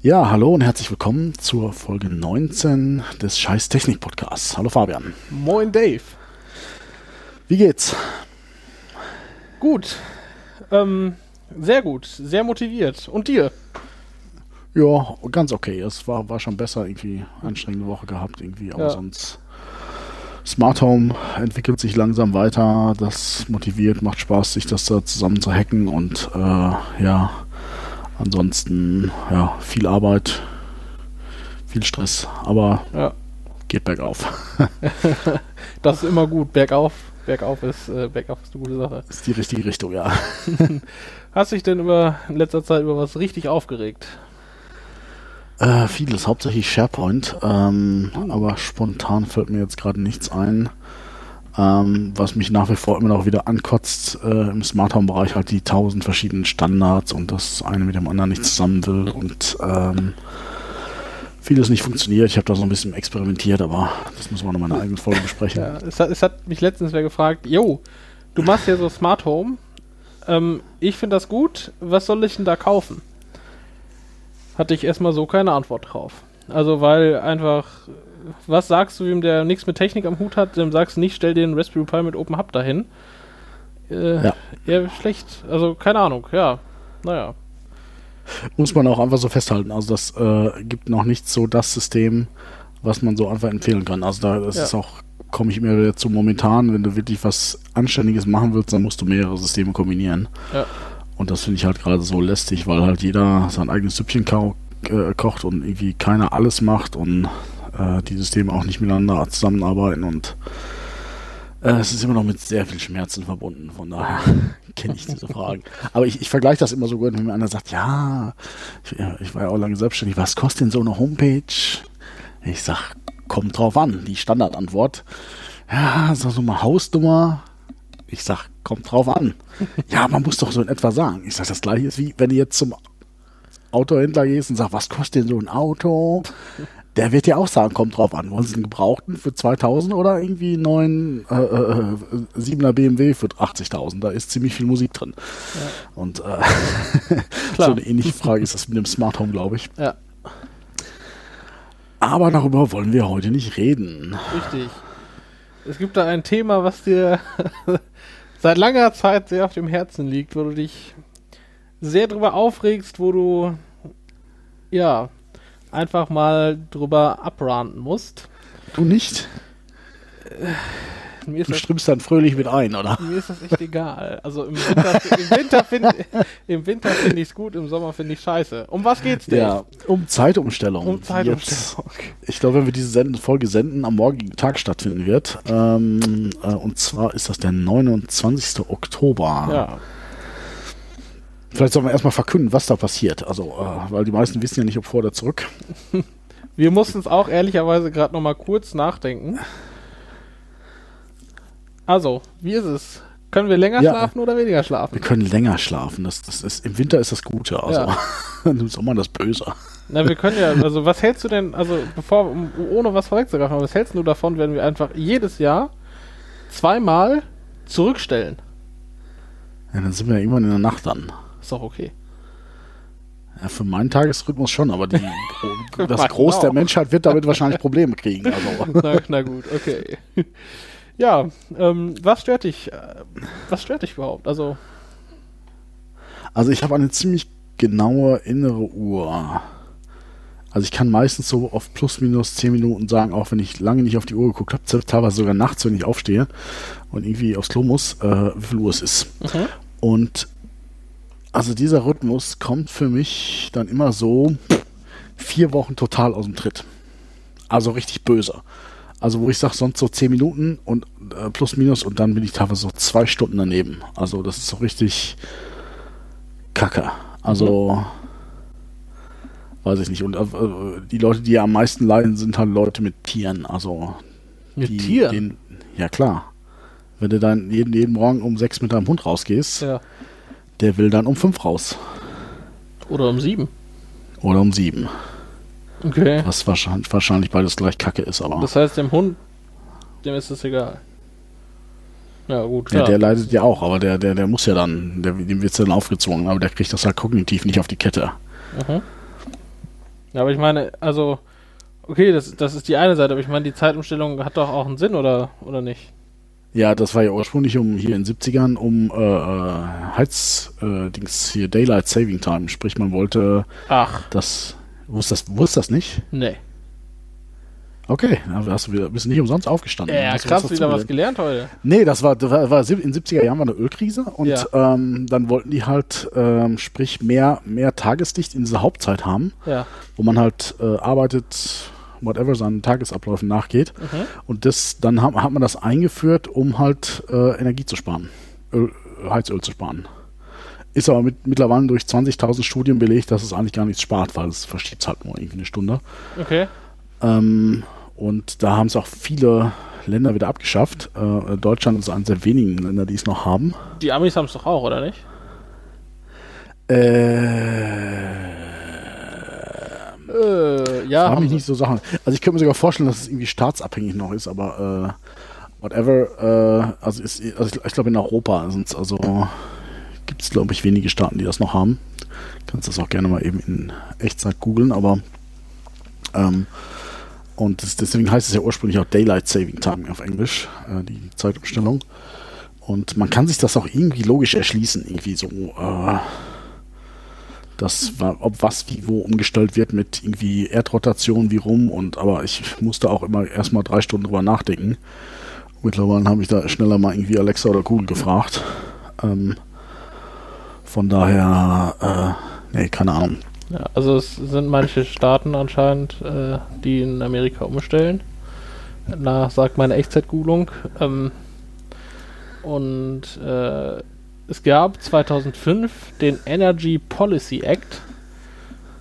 Ja, hallo und herzlich willkommen zur Folge 19 des Scheiß Technik Podcasts. Hallo Fabian. Moin Dave. Wie geht's? Gut. Ähm, sehr gut. Sehr motiviert. Und dir? Ja, ganz okay. Es war, war schon besser, irgendwie anstrengende Woche gehabt, irgendwie, aber Ja. sonst. Smart Home entwickelt sich langsam weiter. Das motiviert, macht Spaß, sich das da zusammen zu hacken und äh, ja, ansonsten ja, viel Arbeit, viel Stress, aber Ja. geht bergauf. Das ist immer gut. Bergauf. Bergauf ist, äh, bergauf ist eine gute Sache. ist die richtige Richtung, ja. Hast dich denn über, in letzter Zeit über was richtig aufgeregt? Äh, vieles, hauptsächlich SharePoint, ähm, aber spontan fällt mir jetzt gerade nichts ein. Ähm, was mich nach wie vor immer noch wieder ankotzt äh, im Smart Home Bereich halt die tausend verschiedenen Standards und das eine mit dem anderen nicht zusammen will und ähm, vieles nicht funktioniert. Ich habe da so ein bisschen experimentiert, aber das müssen wir noch mal in einer eigenen Folge besprechen. Ja, es, hat, es hat mich letztens wer gefragt, Jo, du machst ja so Smart Home. Ähm, ich finde das gut. Was soll ich denn da kaufen? Hatte ich erstmal so keine Antwort drauf. Also, weil einfach, was sagst du ihm, der nichts mit Technik am Hut hat, dem sagst du nicht, stell einen Raspberry Pi mit Open Hub dahin. Äh, Ja. Eher schlecht. Also, keine Ahnung, ja. Naja. Muss man auch einfach so festhalten. Also das äh, gibt noch nicht so das System, was man so einfach empfehlen kann. Also da das Ja. ist auch, komme ich immer wieder zu momentan, wenn du wirklich was Anständiges machen willst, dann musst du mehrere Systeme kombinieren. Ja. Und das finde ich halt gerade so lästig, weil halt jeder sein eigenes Süppchen kau- äh, kocht und irgendwie keiner alles macht und äh, die Systeme auch nicht miteinander zusammenarbeiten und äh, es ist immer noch mit sehr viel Schmerzen verbunden, von daher kenne ich diese Fragen. Aber ich, ich vergleiche das immer so gut, wenn mir einer sagt, ja, ich, ich war ja auch lange selbstständig, was kostet denn so eine Homepage? Ich sag, kommt drauf an, die Standardantwort. Ja, sag so mal Hausnummer. Ich sag, kommt drauf an. Ja, man muss doch so in etwa sagen. Ich sag, das gleiche ist wie, wenn du jetzt zum Autohändler gehst und sagst, was kostet denn so ein Auto? Der wird ja auch sagen, kommt drauf an. Wollen Sie einen gebrauchten für 2000 oder irgendwie einen neuen äh, äh, 7er BMW für 80.000? Da ist ziemlich viel Musik drin. Und äh, so eine ähnliche Frage ist das mit dem Smart Home, glaube ich. Ja, Aber darüber wollen wir heute nicht reden. richtig. Es gibt da ein Thema, was dir seit langer Zeit sehr auf dem Herzen liegt, wo du dich sehr drüber aufregst, wo du ja einfach mal drüber abranten musst. Du nicht? Ist Du das, strimmst dann fröhlich mit ein, oder? mir ist das echt egal. Also im Winter, im Winter finde finde ich es gut, im Sommer finde ich scheiße. Um was geht's denn? Ja, um Zeitumstellung. Um Zeitumstellung. Jetzt, ich glaube, wenn wir diese Send Folge senden, am morgigen Tag stattfinden wird. Ähm, äh, und zwar ist das der 29. Oktober. Ja, Vielleicht sollen wir erstmal verkünden, was da passiert. Also, äh, weil die meisten wissen ja nicht, ob vor oder zurück. wir mussten es auch ehrlicherweise gerade noch mal kurz nachdenken. Also, wie ist es? Können wir länger Ja. schlafen oder weniger Wir schlafen? können länger schlafen. Das, das ist, Im Winter ist das Gute. Also, Ja. im Sommer das Böse. Na, wir können ja, also was hältst du denn, also bevor, ohne was vorwegzugreifen, was hältst du davon, wenn wir einfach jedes Jahr zweimal zurückstellen? Ja, dann sind wir ja irgendwann in der Nacht dann. Ist doch okay. Ja, für meinen Tagesrhythmus schon, aber die, das Groß der auch. Menschheit wird damit wahrscheinlich Probleme kriegen. Also. Na, na gut, okay. Ja, ähm, was stört dich? äh, Was stört dich überhaupt? Also, Also ich habe eine ziemlich genaue innere Uhr. Also ich kann meistens so auf plus minus 10 Minuten sagen, auch wenn ich lange nicht auf die Uhr geguckt habe, teilweise sogar nachts, wenn ich aufstehe und irgendwie aufs Klo muss, äh, wie viel Uhr es ist. Und also dieser Rhythmus kommt für mich dann immer so vier Wochen total aus dem Tritt. Also richtig böse. Also wo ich sage, sonst so 10 Minuten und äh, plus minus und dann bin ich teilweise so zwei Stunden daneben. Also das ist so richtig Kacke. Also weiß ich nicht. Und äh, die Leute, die am meisten leiden, sind halt Leute mit Tieren. Also mit die, Tieren? Den, ja klar. Wenn du dann jeden, jeden Morgen um sechs mit deinem Hund rausgehst, ja. Der will dann um fünf raus. Oder um sieben. Oder um sieben. Okay. Was wahrscheinlich, wahrscheinlich beides gleich Kacke ist, aber. Das heißt, dem Hund, dem ist es egal. Ja, gut, ja, klar. der leidet ja auch, aber der, der, der muss ja dann, der, dem wird dann aufgezwungen, aber der kriegt das halt kognitiv nicht auf die Kette. Mhm. Ja, aber ich meine, also, okay, das, das ist die eine Seite, aber ich meine, die Zeitumstellung hat doch auch einen Sinn, oder, oder nicht? Ja, das war ja ursprünglich um hier in den 70ern um äh, äh, Heiz, äh, Dings hier Daylight Saving Time. Sprich, man wollte Ach, das. Wusste das, wusste das nicht? nee. Okay, dann hast du wieder, bist nicht umsonst aufgestanden. Ja, Hast du krass, wieder was gelernt heute. Nee, das war, das war, war in den 70er Jahren war eine Ölkrise und Ja. ähm, dann wollten die halt, ähm, sprich, mehr, mehr Tageslicht in dieser Hauptzeit haben, Ja. wo man halt äh, arbeitet, whatever, seinen Tagesabläufen nachgeht. Mhm. Und das, dann hat, hat man das eingeführt, um halt äh, Energie zu sparen, Öl, Heizöl zu sparen. Ist aber mit, mittlerweile durch 20.000 Studien belegt, dass es eigentlich gar nichts spart, weil es verschiebt halt nur irgendwie eine Stunde. Okay. Ähm, und da haben es auch viele Länder wieder abgeschafft. Äh, Deutschland ist eines der wenigen Länder, die es noch haben. Die Amis haben es doch auch, oder nicht? Äh, Äh, ja. frag haben mich nicht so Sachen. Also ich könnte mir sogar vorstellen, dass es irgendwie staatsabhängig noch ist, aber äh, whatever. Äh, also, ist, also ich, ich glaube in Europa sind also gibt es glaube ich wenige Staaten, die das noch haben. Kannst das auch gerne mal eben in Echtzeit googeln, aber ähm, und das, deswegen heißt es ja ursprünglich auch Daylight Saving Time auf Englisch, äh, die Zeitumstellung. Und man kann sich das auch irgendwie logisch erschließen, irgendwie so, äh, das ob was wie wo umgestellt wird mit irgendwie Erdrotation wie rum und aber ich musste auch immer erstmal drei Stunden drüber nachdenken. Mittlerweile habe ich da schneller mal irgendwie Alexa oder Google gefragt. Ähm, von daher, äh, nee, keine Ahnung. Ja, also es sind manche Staaten anscheinend, äh, die in Amerika umstellen. Na, sagt meine Echtzeitgooglung. Ähm, und äh, es gab 2005 den Energy Policy Act.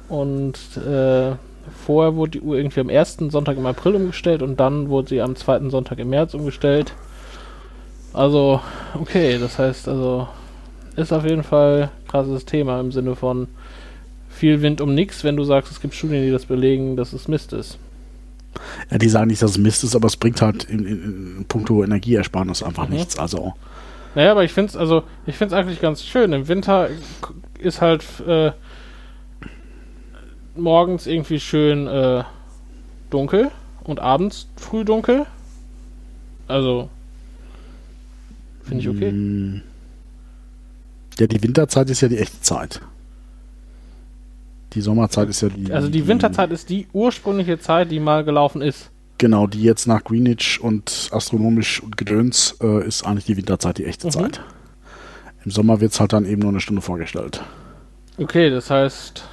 Und äh, vorher wurde die Uhr irgendwie am ersten Sonntag im April umgestellt und dann wurde sie am zweiten Sonntag im März umgestellt. Also, okay, das heißt also, ist auf jeden Fall ein krasses Thema im Sinne von viel Wind um nichts, wenn du sagst, es gibt Studien, die das belegen, dass es Mist ist. Ja, die sagen nicht, dass es Mist ist, aber es bringt halt in, in, in puncto Energieersparnis einfach Mhm. nichts. Also, Naja, aber ich finde es also, ich eigentlich ganz schön. Im Winter ist halt äh, morgens irgendwie schön äh, dunkel und abends früh dunkel. Also finde ich okay. mm, ja, die Winterzeit ist ja die echte Zeit. Die Sommerzeit ist ja die. Also die Winterzeit ist die ursprüngliche Zeit, die mal gelaufen ist. Genau, die jetzt nach Greenwich und astronomisch und Gedöns äh, ist eigentlich die Winterzeit die echte Mhm. Zeit. Im Sommer wird es halt dann eben nur eine Stunde vorgestellt. Okay, das heißt,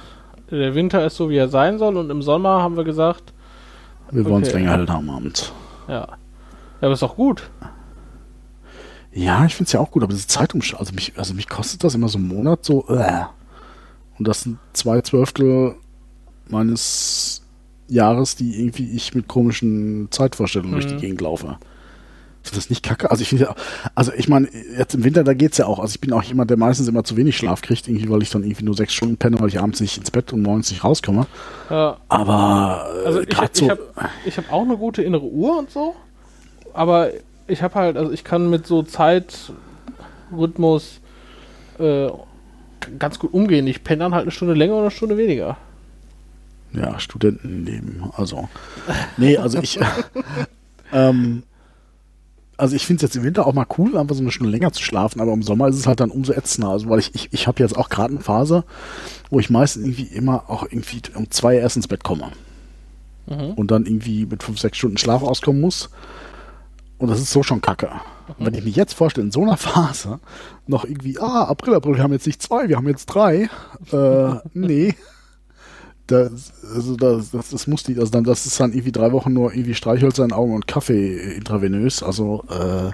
der Winter ist so, wie er sein soll und im Sommer haben wir gesagt, Wir wollen es länger hell haben abends. ja. Ja, aber ist doch gut. Ja, ich finde es ja auch gut, aber diese Zeitumstellung, also mich, also mich kostet das immer so einen Monat so, äh. Und das sind zwei Zwölftel meines Jahres, die irgendwie ich mit komischen Zeitvorstellungen durch die Mhm. Gegend laufe. Ist das nicht kacke? Also ich finde ja, also ich meine, jetzt im Winter, da geht's ja auch. Also ich bin auch jemand, der meistens immer zu wenig Schlaf kriegt, irgendwie, weil ich dann irgendwie nur sechs Stunden penne, weil ich abends nicht ins Bett und morgens nicht rauskomme. Ja, Aber äh, Also ich habe so, ich hab, ich hab auch eine gute innere Uhr und so, aber ich habe halt, also ich kann mit so Zeitrhythmus äh, ganz gut umgehen. Ich penne dann halt eine Stunde länger oder eine Stunde weniger. Ja, Studentenleben. Also. Nee, also ich. ähm, also ich finde es jetzt im Winter auch mal cool, einfach so eine Stunde länger zu schlafen, aber im Sommer ist es halt dann umso ätzender. Also weil ich, ich, ich habe jetzt auch gerade eine Phase, wo ich meistens irgendwie immer auch irgendwie um zwei erst ins Bett komme Mhm. und dann irgendwie mit fünf, sechs Stunden Schlaf auskommen muss. Und das ist so schon kacke. Und wenn ich mir jetzt vorstelle, in so einer Phase noch irgendwie, ah, April, April, wir haben jetzt nicht zwei, wir haben jetzt drei. Äh, nee. Das, also das, das, das muss nicht, also dann, das ist dann irgendwie drei Wochen nur irgendwie Streichhölzer in Augen und Kaffee intravenös. Also, äh,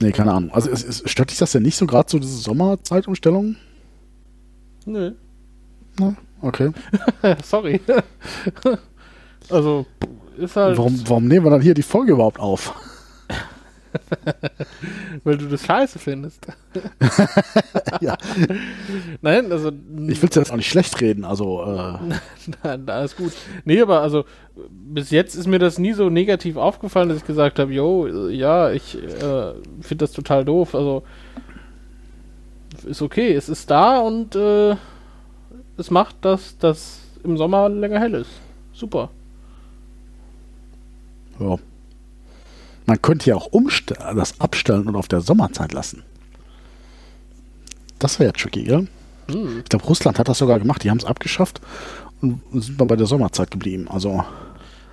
nee, keine Ahnung. Also es, es, stört dich das denn nicht so gerade so diese Sommerzeitumstellung? Nö. Ne? Okay. Sorry. also, ist halt, Warum, warum nehmen wir dann hier die Folge überhaupt auf? weil du das scheiße findest. ja. Nein, also. Ich will es jetzt auch nicht schlecht reden, also äh, Nein, alles gut. Nee, aber also bis jetzt ist mir das nie so negativ aufgefallen, dass ich gesagt habe, yo, äh, ja, ich äh, finde das total doof. Also ist okay, es ist da und äh, es macht das, das im Sommer länger hell ist. Super. Ja. Man könnte ja auch das abstellen und auf der Sommerzeit lassen. Das wäre ja tricky, gell? Hm. Ich glaube, Russland hat das sogar gemacht. Die haben es abgeschafft und sind mal bei der Sommerzeit geblieben. Also,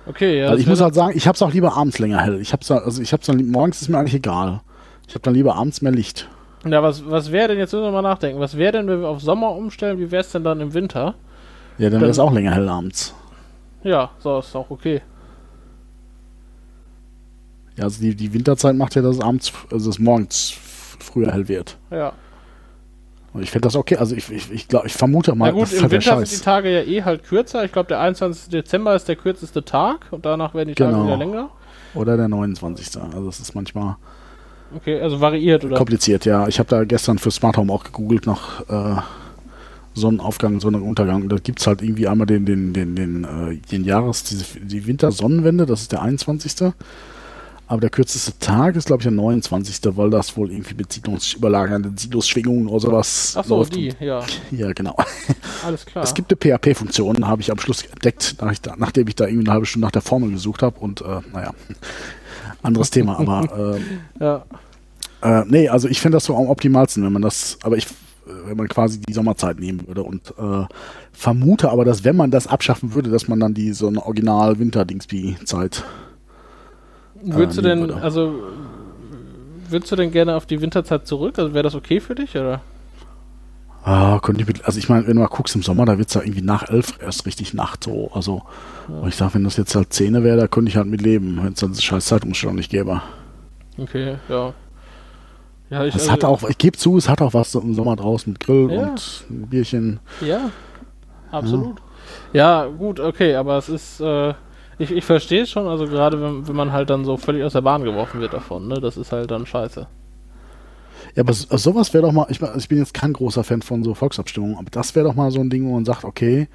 Okay, ja. also ich muss dann- halt sagen, ich habe es auch lieber abends länger hell. Ich hab's, also ich hab's dann morgens ist mir eigentlich egal. Ich habe dann lieber abends mehr Licht. Ja, was, was wäre denn, jetzt müssen wir mal nachdenken, was wäre denn, wenn wir auf Sommer umstellen, wie wäre es denn dann im Winter? Ja, dann wäre es auch länger hell abends. Ja, so ist auch okay. Ja, also die, die Winterzeit macht ja, dass es abends, also es morgens früher hell wird. Ja. Und ich finde das okay. Also ich, ich, ich, glaub, ich vermute mal, Na gut, das ist im halt Winter sind die Tage ja eh halt kürzer. Ich glaube, der 21. Dezember ist der kürzeste Tag und danach werden die Tage Genau. wieder länger. Oder der 29. Also es ist manchmal Okay, also variiert, oder? kompliziert, ja. Ich habe da gestern für Smart Home auch gegoogelt nach äh, Sonnenaufgang, Sonnenuntergang. Da gibt es halt irgendwie einmal den, den, den, den, äh, den Jahres, diese, die Wintersonnenwende, das ist der 21. Aber der kürzeste Tag ist, glaube ich, der 29., weil das wohl irgendwie mit siedlungsüberlagernden Sinusschwingungen oder sowas Ach so, läuft. die, ja, ja, genau. alles klar. Es gibt eine PHP-Funktion, habe ich am Schluss entdeckt, nach ich da, nachdem ich da irgendwie eine halbe Stunde nach der Formel gesucht habe. Und äh, naja, anderes Thema. Aber äh, ja, äh, nee, also ich finde das so am optimalsten, wenn man das, aber ich, wenn man quasi die Sommerzeit nehmen würde und äh, vermute aber, dass wenn man das abschaffen würde, dass man dann die so eine original Winter-Dingsby-Zeit. Würdest du denn, also, würdest du denn gerne auf die Winterzeit zurück? Also wäre das okay für dich, oder? Ah, könnte ich mit, also ich meine, wenn du mal guckst im Sommer, da wird es ja irgendwie nach elf erst richtig Nacht so. Also, aber ich sag, wenn das jetzt halt Zähne wäre, da könnte ich halt mit leben, wenn es dann diese scheiß Zeitumstellung nicht gäbe. Okay, ja. Ja, ich, Es also- hat auch, ich gebe zu, es hat auch was so im Sommer draußen mit Grill Ja. und Bierchen. Ja, absolut. Ja, gut, okay, aber es ist, äh, ich, ich verstehe es schon, also gerade wenn, wenn man halt dann so völlig aus der Bahn geworfen wird davon, ne, das ist halt dann scheiße. Ja, aber so- sowas wäre doch mal, ich, ich bin jetzt kein großer Fan von so Volksabstimmungen, aber das wäre doch mal so ein Ding, wo man sagt, okay,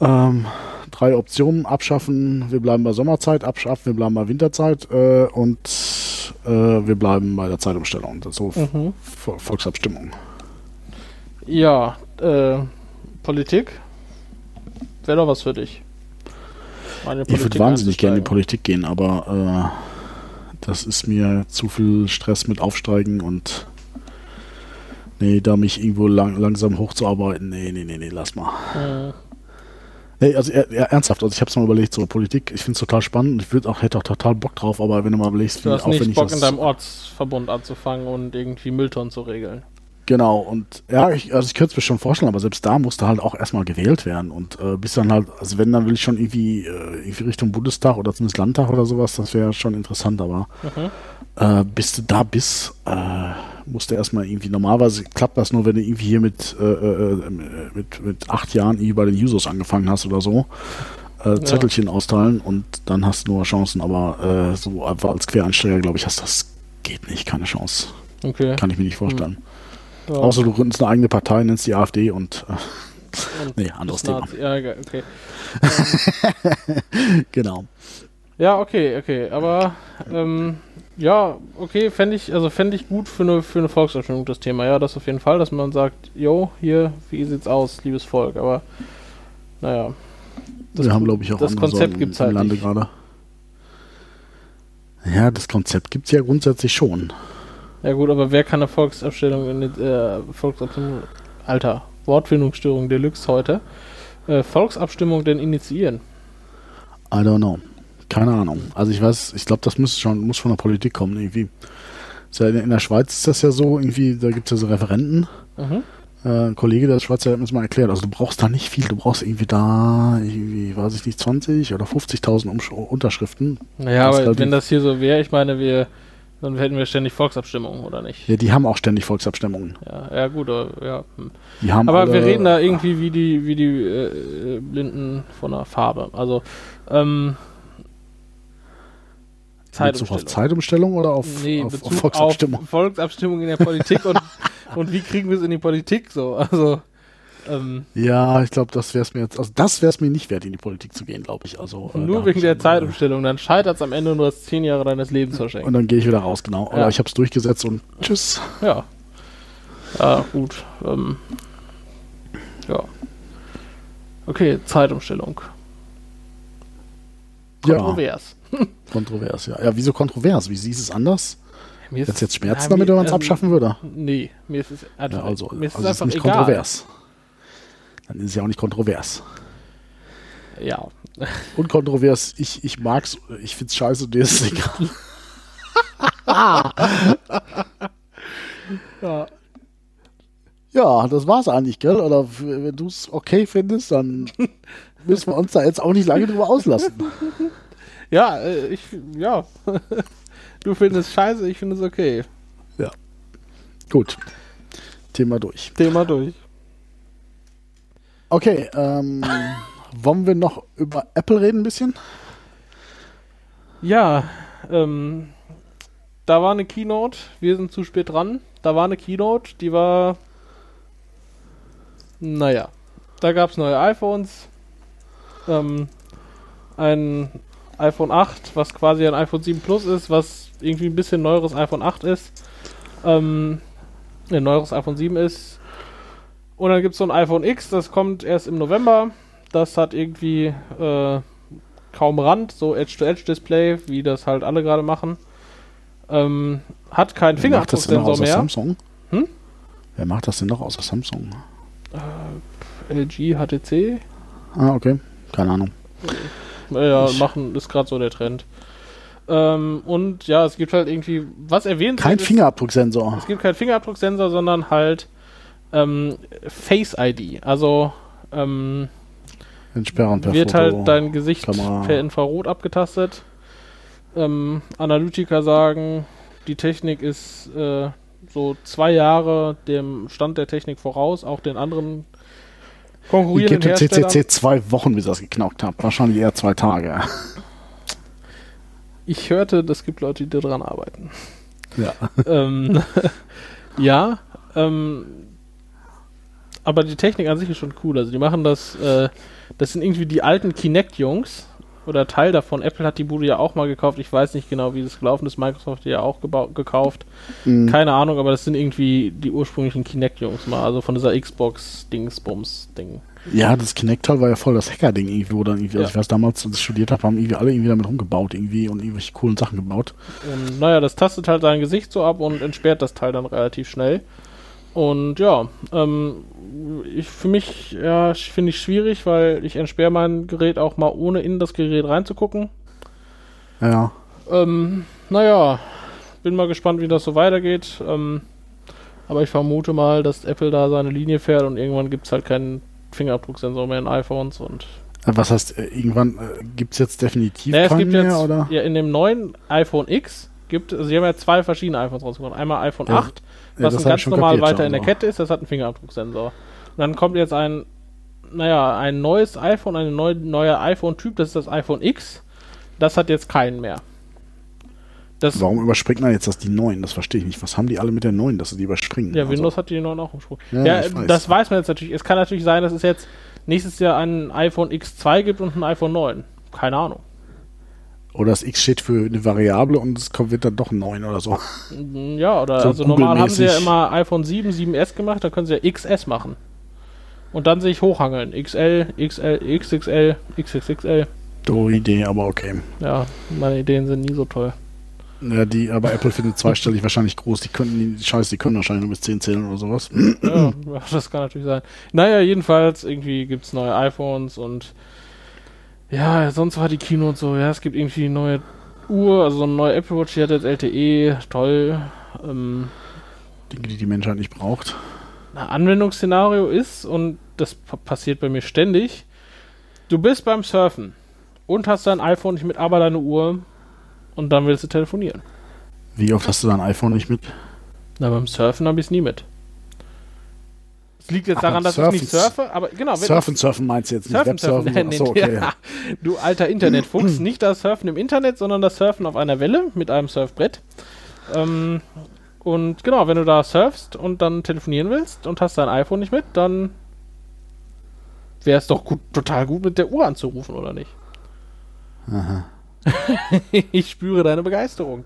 ähm, drei Optionen abschaffen, wir bleiben bei Sommerzeit, abschaffen, wir bleiben bei Winterzeit äh, und äh, wir bleiben bei der Zeitumstellung. Das ist so Mhm. Vo- Volksabstimmung. Ja, äh, Politik wäre doch was für dich. Ich würde wahnsinnig gerne in die. Politik gehen, aber äh, das ist mir zu viel Stress mit Aufsteigen und nee, da mich irgendwo lang, langsam hochzuarbeiten, nee, nee, nee, nee, lass mal. Mhm. Nee, also er, ernsthaft, also ich habe es mal überlegt, so Politik, ich finde es total spannend, ich würde auch, hätte auch total Bock drauf, aber wenn du mal überlegst, Du hast nicht ich Bock, in deinem Ortsverbund anzufangen und irgendwie Mülltonnen zu regeln. Genau, und ja, ich, also ich könnte es mir schon vorstellen, aber selbst da musste halt auch erstmal gewählt werden und äh, bis dann halt, also wenn, dann will ich schon irgendwie, äh, irgendwie Richtung Bundestag oder zumindest Landtag oder sowas, das wäre schon interessant, aber Mhm. äh, bis du da bist, äh, musst du erstmal irgendwie, normalerweise klappt das nur, wenn du irgendwie hier mit, äh, äh, äh, mit, mit acht Jahren irgendwie bei den Users angefangen hast oder so. Äh, Zettelchen austeilen und dann hast du nur Chancen, aber äh, so einfach als Quereinsteiger, glaube ich, hast das geht nicht, keine Chance. Okay. Kann ich mir nicht vorstellen. Ja. Außer du gründest eine eigene Partei, nennst die AfD und äh, Und nee, anderes Thema. Nazi. Ja, okay. Genau. Ja, okay, okay. Aber ähm, ja, okay, fände ich, also fände ich gut für eine, für eine Volksabstimmung das Thema. Ja, das auf jeden Fall, dass man sagt, jo, hier, wie sieht's aus, liebes Volk. Aber naja. Das Wir haben, glaube ich, auch das Konzept gibt's im halt Lande gerade. Ja, das Konzept gibt es ja grundsätzlich schon. Ja gut, aber wer kann eine Volksabstimmung in äh, Volksabstimmung Alter, Wortfindungsstörung Deluxe heute. Äh, Volksabstimmung denn initiieren? I don't know. Keine Ahnung. Also ich weiß, ich glaube, das muss schon, muss von der Politik kommen irgendwie. In, der Schweiz ist das ja so, irgendwie, da gibt es ja so Referenten. Mhm. Äh, ein Kollege der Schweizer hat mir das mal erklärt. Also du brauchst da nicht viel, du brauchst irgendwie da, irgendwie, weiß ich nicht, 20 oder 50.000 Umsch- Unterschriften. Naja, aber wenn das hier so wäre, ich meine, wir dann hätten wir ständig Volksabstimmungen, oder nicht? Ja, die haben auch ständig Volksabstimmungen. Ja, ja gut, aber, ja. hm. Die haben aber alle, wir reden da irgendwie wie die, wie die äh, äh, Blinden von der Farbe. Also, ähm, Bezug auf Zeitumstellung oder auf, nee, auf, auf Volksabstimmung? Auf Volksabstimmung in der Politik und, und wie kriegen wir es in die Politik so? Also, ähm, Ja, ich glaube, das wäre es mir jetzt, also das wäre es mir nicht wert, in die Politik zu gehen, glaube ich. Also, äh, nur wegen der Zeitumstellung, dann scheitert es am Ende und du hast zehn Jahre deines Lebens Äh, verschenkt. und dann gehe ich wieder raus, genau. Oder Ja. ich habe es durchgesetzt und tschüss. Ja. Ja, gut. Ähm, ja. Okay, Zeitumstellung. Kontrovers. Ja, kontrovers, ja. Ja, wieso kontrovers? Wie siehst du es anders? Mir Jetzt jetzt Schmerzen ja, damit, wenn man es ähm, abschaffen würde? Nee, mir ist es einfach, Ja, also, mir ist also es ist einfach nicht egal. kontrovers. Dann ist es ja auch nicht kontrovers. Ja, Unkontrovers, ich, ich mag's, ich find's scheiße, dir ist es egal. ja. Ja, das war's eigentlich, gell? Oder wenn du es okay findest, dann müssen wir uns da jetzt auch nicht lange drüber auslassen. Ja, äh, ich, ja. du findest es scheiße, ich finde es okay. Gut. Thema durch. Thema durch. Okay, ähm, wollen wir noch über Apple reden ein bisschen? Ja, ähm, da war eine Keynote, wir sind zu spät dran. Da war eine Keynote, die war, naja, da gab es neue iPhones, ähm, ein iPhone 8, was quasi ein iPhone 7 Plus ist, was irgendwie ein bisschen neueres iPhone 8 ist, ähm, ein neueres iPhone 7 ist. Und dann gibt es so ein iPhone X, das kommt erst im November. Das hat irgendwie äh, kaum Rand, so Edge-to-Edge-Display, wie das halt alle gerade machen. Ähm, hat keinen Fingerabdrucksensor mehr. Samsung? Hm? Wer macht das denn noch außer Samsung? LG, HTC. Ah, okay. Keine Ahnung. Naja, Ich- machen ist gerade so der Trend. Ähm, und ja, es gibt halt irgendwie, was erwähnt Kein Fingerabdrucksensor. Es gibt keinen Fingerabdrucksensor, sondern halt ähm, Face ID. Also ähm, Entsperren per wird Foto. halt dein Gesicht Kamera. per Infrarot abgetastet. Ähm, Analytiker sagen, die Technik ist äh, so zwei Jahre dem Stand der Technik voraus, auch den anderen Ich konkurrierenden gebe dem. CCC zwei Wochen, bis ihr das geknackt habt. Wahrscheinlich eher zwei Tage. Ich hörte, es gibt Leute, die daran arbeiten. Ja. ähm, ja, ähm, aber die Technik an sich ist schon cool. Also die machen das, äh, das sind irgendwie die alten Kinect-Jungs oder Teil davon. Apple hat die Bude ja auch mal gekauft. Ich weiß nicht genau, wie das gelaufen ist. Microsoft hat die ja auch gekauft. Mhm. Keine Ahnung, aber das sind irgendwie die ursprünglichen Kinect-Jungs mal. Also von dieser Xbox-Dingsbums-Ding. Ja, das Kinect-Teil war ja voll das Hacker-Ding irgendwie, wo dann irgendwie, also Ja. ich weiß damals, als ich studiert habe, haben irgendwie alle irgendwie damit rumgebaut irgendwie und irgendwelche coolen Sachen gebaut. Und naja, das tastet halt dein Gesicht so ab und entsperrt das Teil dann relativ schnell. Und ja, ähm, ich, für mich ja, finde ich schwierig, weil ich entsperre mein Gerät auch mal ohne in das Gerät reinzugucken. Ja. Ähm, naja, bin mal gespannt, wie das so weitergeht. Ähm, aber ich vermute mal, dass Apple da seine Linie fährt und irgendwann gibt es halt keinen Fingerabdrucksensor mehr in iPhones und Äh, Was heißt, äh, irgendwann äh, gibt es jetzt definitiv naja, es keinen gibt mehr, jetzt oder? ja in dem neuen iPhone X gibt also sie haben ja zwei verschiedene iPhones rausgebracht. Einmal iPhone Ja, 8, Ja, was das ein ganz normal weiter in der also. Kette ist, das hat einen Fingerabdrucksensor. Und dann kommt jetzt ein, naja, ein neues iPhone, ein neu, neuer iPhone-Typ, das ist das iPhone X. Das hat jetzt keinen mehr. Das, Warum überspringt man jetzt das die neuen? Das verstehe ich nicht. Was haben die alle mit der neuen, dass sie die überspringen? ja, Also, Windows hat die neuen auch umsprungen. Ja, Ja, weiß. das weiß man jetzt natürlich. Es kann natürlich sein, dass es jetzt nächstes Jahr ein iPhone X2 gibt und ein iPhone 9. Keine Ahnung. Oder das X steht für eine Variable und es kommt, wird dann doch ein 9 oder so. Mm, Ja, oder So also normal haben sie ja immer iPhone 7, 7S gemacht, da können sie ja XS machen. Und dann sich hochhangeln. XL, XL, XXL, XXXL. Doofe Idee, aber okay. Ja, meine Ideen sind nie so toll. Ja, die, aber Apple findet zweistellig wahrscheinlich groß. Die könnten, die Scheiße, die können wahrscheinlich nur bis 10 zählen oder sowas. ja, das kann natürlich sein. Naja, jedenfalls, irgendwie gibt es neue iPhones und ja, sonst war die Kino und so, ja, es gibt irgendwie eine neue Uhr, also so eine neue Apple Watch, die hat jetzt LTE, toll. Ähm, Dinge, die die Menschheit nicht braucht. ein Anwendungsszenario ist, und das pa- passiert bei mir ständig, du bist beim Surfen und hast dein iPhone nicht mit, aber deine Uhr und dann willst du telefonieren. Wie oft hast du dein iPhone nicht mit? Na, beim Surfen habe ich es nie mit. Es liegt jetzt Ach, daran, dass ich nicht Surfen- surfe, aber genau, wenn Surfen, surfen meinst du jetzt nicht? Surfen, Websurfen? surfen. Achso, okay. Ja, du alter Internetfuchs, nicht das Surfen im Internet, sondern das Surfen auf einer Welle mit einem Surfbrett. Ähm, und genau, wenn du da surfst und dann telefonieren willst und hast dein iPhone nicht mit, dann wäre es doch gut, total gut, mit der Uhr anzurufen, oder nicht? Aha. ich spüre deine Begeisterung.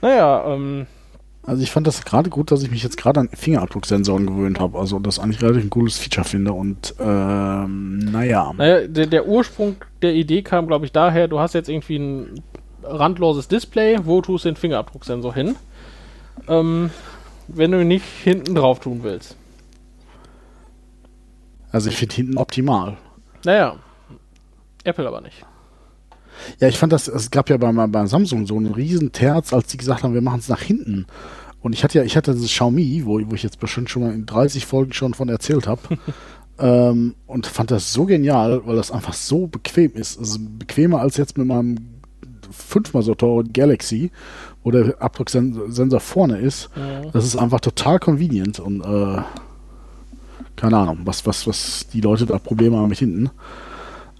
Naja, ähm, Also ich fand das gerade gut, dass ich mich jetzt gerade an Fingerabdrucksensoren gewöhnt habe. Also das eigentlich relativ ein cooles Feature finde. Und ähm, naja. Naja, der, der Ursprung der Idee kam, glaube ich, daher, du hast jetzt irgendwie ein randloses Display, wo tust du den Fingerabdrucksensor hin? Ähm, wenn du ihn nicht hinten drauf tun willst. Also ich finde hinten optimal. Naja, Apple aber nicht. Ja, ich fand das, es gab ja beim, beim Samsung so einen riesen Terz, als die gesagt haben, wir machen es nach hinten. Und ich hatte ja, ich hatte dieses Xiaomi, wo, wo ich jetzt bestimmt schon mal in 30 Folgen schon von erzählt habe. ähm, und fand das so genial, weil das einfach so bequem ist. Also bequemer als jetzt mit meinem fünfmal so teuren Galaxy, wo der Abdrucksensor vorne ist. Ja. Das ist einfach total convenient und äh, keine Ahnung, was, was, was die Leute da Probleme haben mit hinten.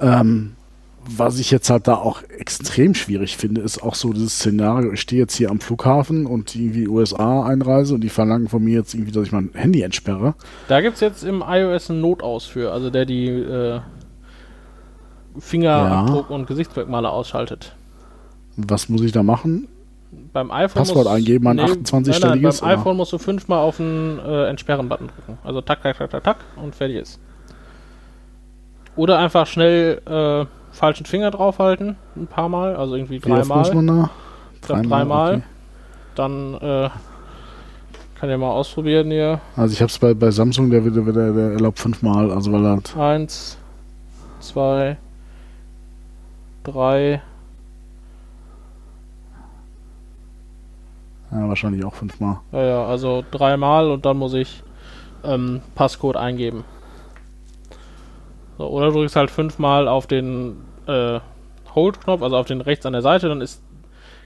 Ähm, was ich jetzt halt da auch extrem schwierig finde, ist auch so dieses Szenario, ich stehe jetzt hier am Flughafen und irgendwie USA einreise und die verlangen von mir jetzt irgendwie, dass ich mein Handy entsperre. Da gibt es jetzt im iOS einen Notaus für, also der die äh, Fingerabdruck ja. und Gesichtsmerkmale ausschaltet. Was muss ich da machen? Beim iPhone Passwort muss, eingeben, mein nee, 28-stelliges. Beim iPhone musst du fünfmal auf den äh, Entsperren-Button drücken. Also tak, tak, tak, tak, tak und fertig ist. Oder einfach schnell äh, falschen Finger draufhalten, ein paar Mal, also irgendwie dreimal. da? Dreimal. dreimal. Okay. Dann äh, kann ja mal ausprobieren hier. Also ich habe es bei, bei Samsung, der, der, der, der erlaubt fünfmal, also weil er Eins, zwei, drei. Ja, wahrscheinlich auch fünfmal. Ja, ja, also dreimal und dann muss ich ähm, Passcode eingeben. So, oder du drückst halt fünfmal auf den äh, Hold-Knopf, also auf den rechts an der Seite, dann ist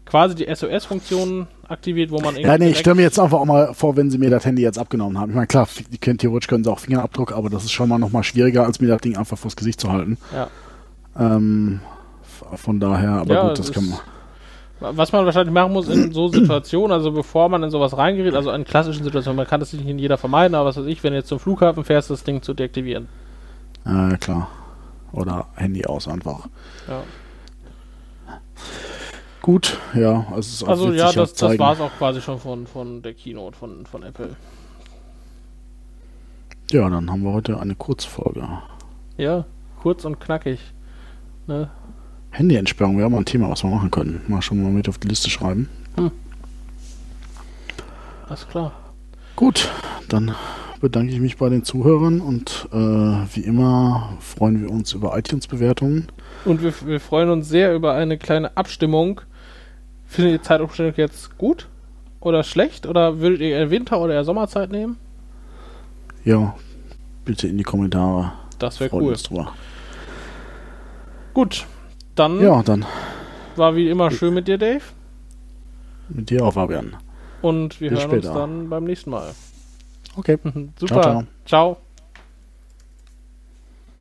quasi die SOS-Funktion aktiviert, wo man irgendwie. Ja, nee, ich stelle mir jetzt einfach auch mal vor, wenn sie mir das Handy jetzt abgenommen haben. Ich meine, klar, die können, theoretisch können sie auch Fingerabdruck, aber das ist schon mal nochmal schwieriger, als mir das Ding einfach vors Gesicht zu halten. Ja. Ähm, von daher, aber ja, gut, das kann man. Was man wahrscheinlich machen muss in so Situationen, also bevor man in sowas reingerät, also in klassischen Situationen, man kann das nicht in jeder vermeiden, aber was weiß ich, wenn du jetzt zum Flughafen fährst, das Ding zu deaktivieren. Ja, klar. Oder Handy aus einfach. Ja. Gut, ja. Also, also ja, das, das war es auch quasi schon von, von der Keynote von, von Apple. Ja, dann haben wir heute eine Kurzfolge. Ja, kurz und knackig. Ne? Handy-Entsperrung wäre mal ein Thema, was wir machen können. Mal schon mal mit auf die Liste schreiben. Hm. Alles klar. Gut, dann bedanke ich mich bei den Zuhörern und äh, wie immer freuen wir uns über iTunes-Bewertungen. Und wir, wir, freuen uns sehr über eine kleine Abstimmung. Findet ihr die Zeitumstellung jetzt gut oder schlecht? Oder würdet ihr eher Winter- oder eher Sommerzeit nehmen? Ja, bitte in die Kommentare. Das wäre cool. Gut, dann, ja, dann war wie immer schön mit dir, Dave. Mit dir auch, Fabian. Und wir Bis hören später. uns dann beim nächsten Mal. Okay. Super. ciao. ciao. ciao.